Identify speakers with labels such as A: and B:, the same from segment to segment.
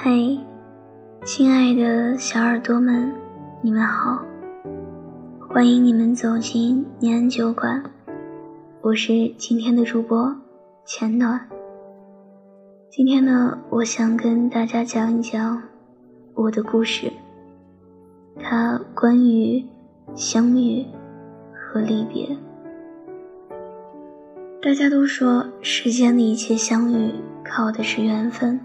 A: 嗨，亲爱的小耳朵们，你们好！欢迎你们走进念安酒馆，我是今天的主播浅暖。今天呢，我想跟大家讲一讲我的故事，它关于相遇和离别。大家都说，世间的一切相遇靠的是缘分。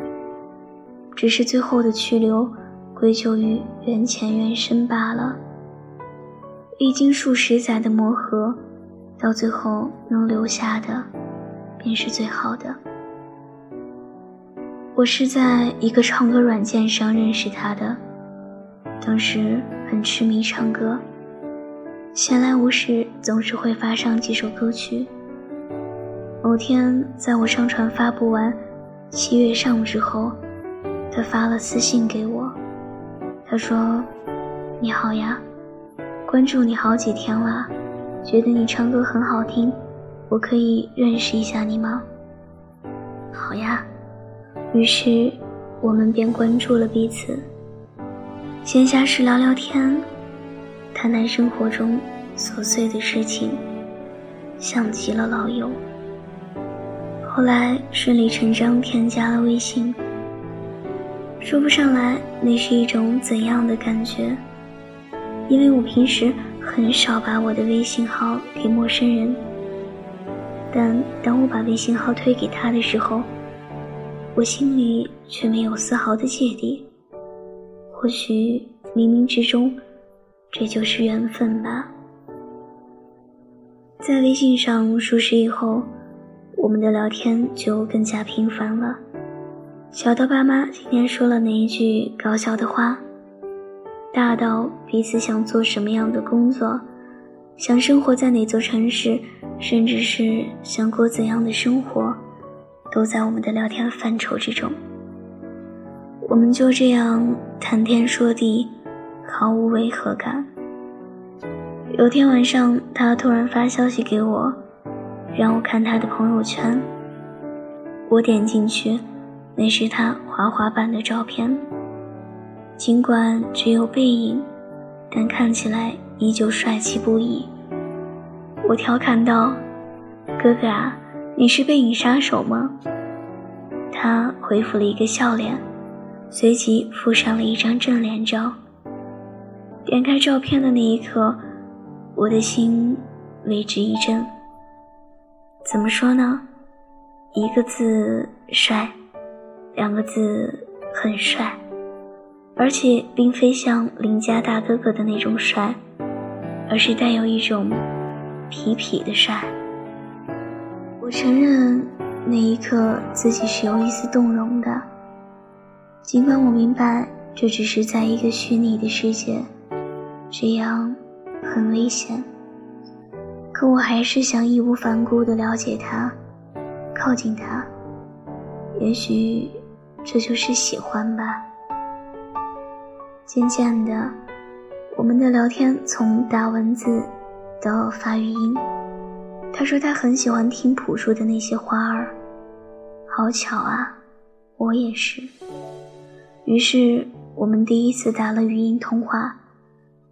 A: 只是最后的去留，归咎于缘浅缘深罢了。历经数十载的磨合，到最后能留下的，便是最好的。我是在一个唱歌软件上认识他的，当时很痴迷唱歌，闲来无事总是会发上几首歌曲。某天，在我上传发布完《七月上》之后。他发了私信给我，他说：“你好呀，关注你好几天了，觉得你唱歌很好听，我可以认识一下你吗？”好呀，于是我们便关注了彼此。闲暇时聊聊天，谈谈生活中琐碎的事情，像极了老友。后来顺理成章添加了微信。说不上来那是一种怎样的感觉，因为我平时很少把我的微信号给陌生人，但当我把微信号推给他的时候，我心里却没有丝毫的芥蒂。或许冥冥之中，这就是缘分吧。在微信上熟识以后，我们的聊天就更加频繁了。小到爸妈今天说了哪一句搞笑的话，大到彼此想做什么样的工作，想生活在哪座城市，甚至是想过怎样的生活，都在我们的聊天范畴之中。我们就这样谈天说地，毫无违和感。有天晚上，他突然发消息给我，让我看他的朋友圈。我点进去。那是他滑滑板的照片，尽管只有背影，但看起来依旧帅气不已。我调侃道：“哥哥啊，你是背影杀手吗？”他回复了一个笑脸，随即附上了一张正脸照。点开照片的那一刻，我的心为之一震。怎么说呢？一个字，帅。两个字很帅，而且并非像邻家大哥哥的那种帅，而是带有一种痞痞的帅。我承认那一刻自己是有一丝动容的，尽管我明白这只是在一个虚拟的世界，这样很危险，可我还是想义无反顾地了解他，靠近他，也许。这就是喜欢吧。渐渐的，我们的聊天从打文字到发语音。他说他很喜欢听朴树的那些花儿，好巧啊，我也是。于是我们第一次打了语音通话，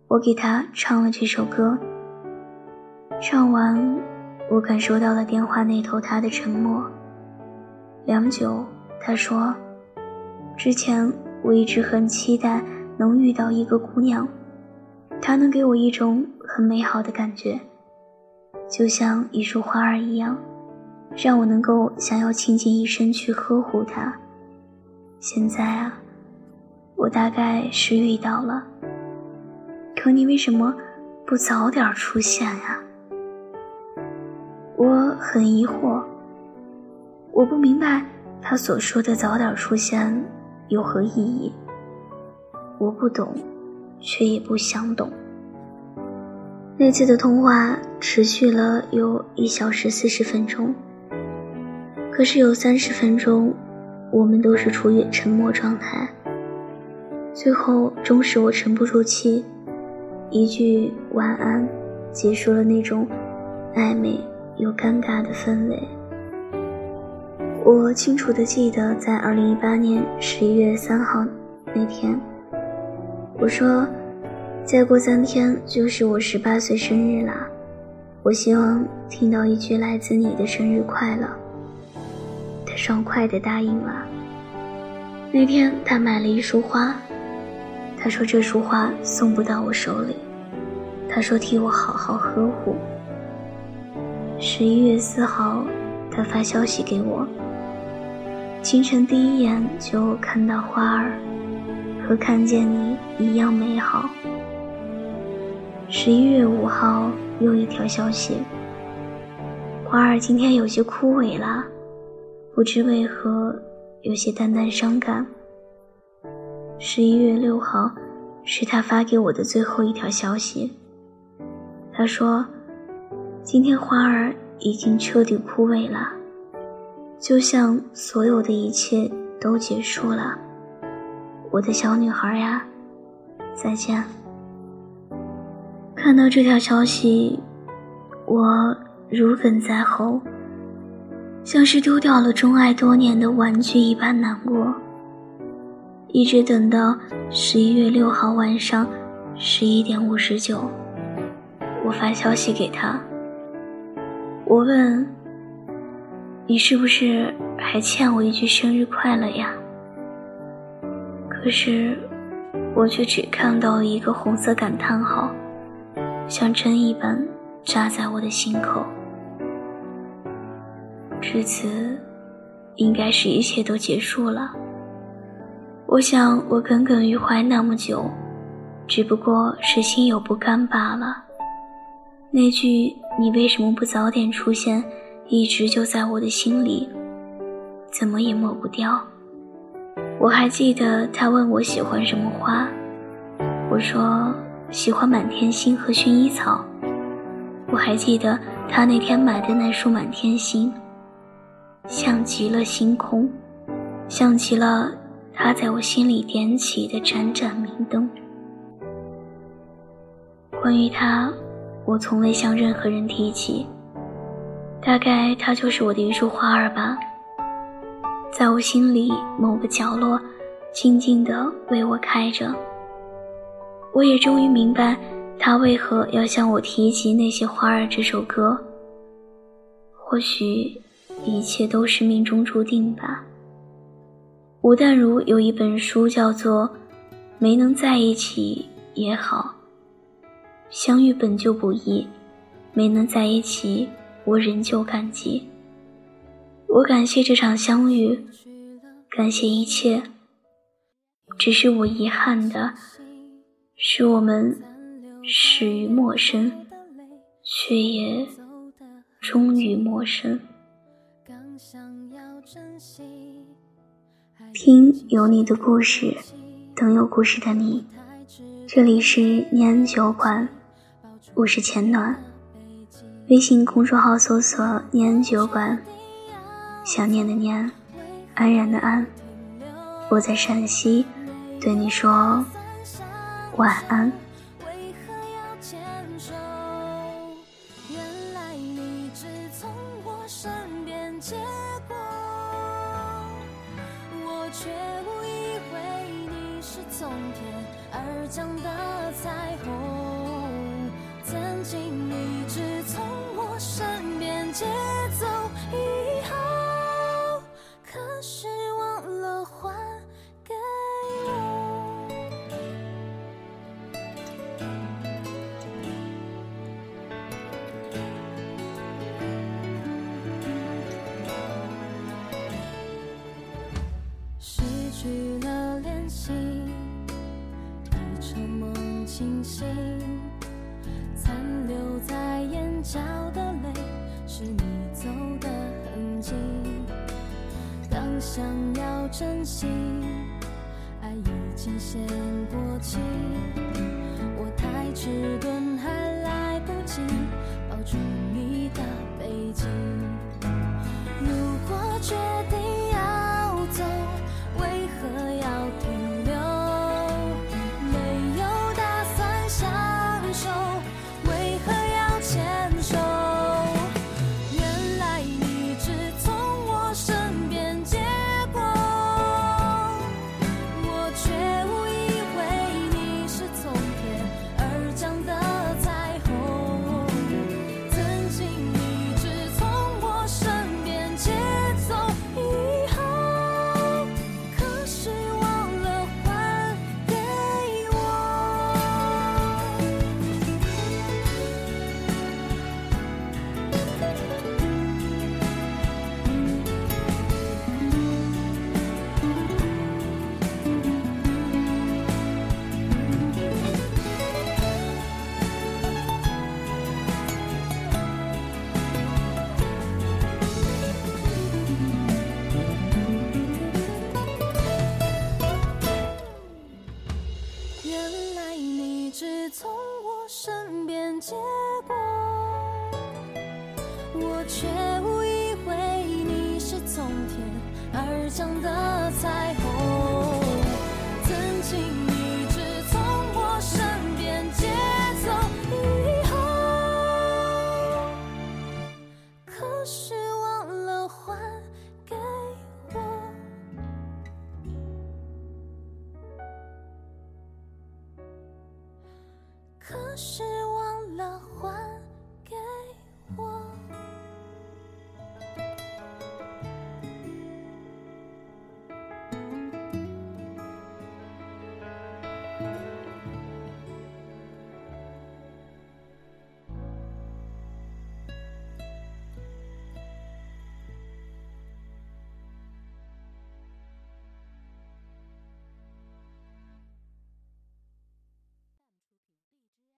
A: 我给他唱了这首歌。唱完，我感受到了电话那头他的沉默。良久，他说。之前我一直很期待能遇到一个姑娘，她能给我一种很美好的感觉，就像一束花儿一样，让我能够想要倾尽一生去呵护她。现在啊，我大概是遇到了，可你为什么不早点出现呀？我很疑惑，我不明白他所说的早点出现。有何意义？我不懂，却也不想懂。那次的通话持续了有一小时四十分钟，可是有三十分钟，我们都是处于沉默状态。最后，终使我沉不住气，一句晚安，结束了那种暧昧又尴尬的氛围。我清楚的记得，在二零一八年十一月三号那天，我说，再过三天就是我十八岁生日啦。我希望听到一句来自你的生日快乐。他爽快的答应了。那天他买了一束花，他说这束花送不到我手里，他说替我好好呵护。十一月四号，他发消息给我。清晨第一眼就看到花儿，和看见你一样美好。十一月五号又一条消息，花儿今天有些枯萎了，不知为何有些淡淡伤感。十一月六号是他发给我的最后一条消息，他说，今天花儿已经彻底枯萎了。就像所有的一切都结束了，我的小女孩呀，再见。看到这条消息，我如鲠在喉，像是丢掉了钟爱多年的玩具一般难过。一直等到十一月六号晚上十一点五十九，我发消息给他，我问。你是不是还欠我一句生日快乐呀？可是，我却只看到了一个红色感叹号，像针一般扎在我的心口。至此，应该是一切都结束了。我想，我耿耿于怀那么久，只不过是心有不甘罢了。那句“你为什么不早点出现”。一直就在我的心里，怎么也抹不掉。我还记得他问我喜欢什么花，我说喜欢满天星和薰衣草。我还记得他那天买的那束满天星，像极了星空，像极了他在我心里点起的盏盏明灯。关于他，我从未向任何人提起。大概它就是我的一束花儿吧，在我心里某个角落，静静地为我开着。我也终于明白，他为何要向我提及那些花儿这首歌。或许，一切都是命中注定吧。吴淡如有一本书叫做《没能在一起也好》，相遇本就不易，没能在一起。我仍旧感激，我感谢这场相遇，感谢一切。只是我遗憾的，是我们始于陌生，却也终于陌生。听有你的故事，等有故事的你。这里是念安酒馆，我是钱暖。微信公众号搜索“念安酒馆”，想念的念，安然的安。我在陕西，对你说晚安。曾经一直从。身边节奏以后，可是忘了还给我。失去了联系，一场梦清醒，珍惜，爱已经先过期。我太迟钝，却误以为你是从天而
B: 降的彩虹曾经一直从我身边借走以后可是忘了还给我可是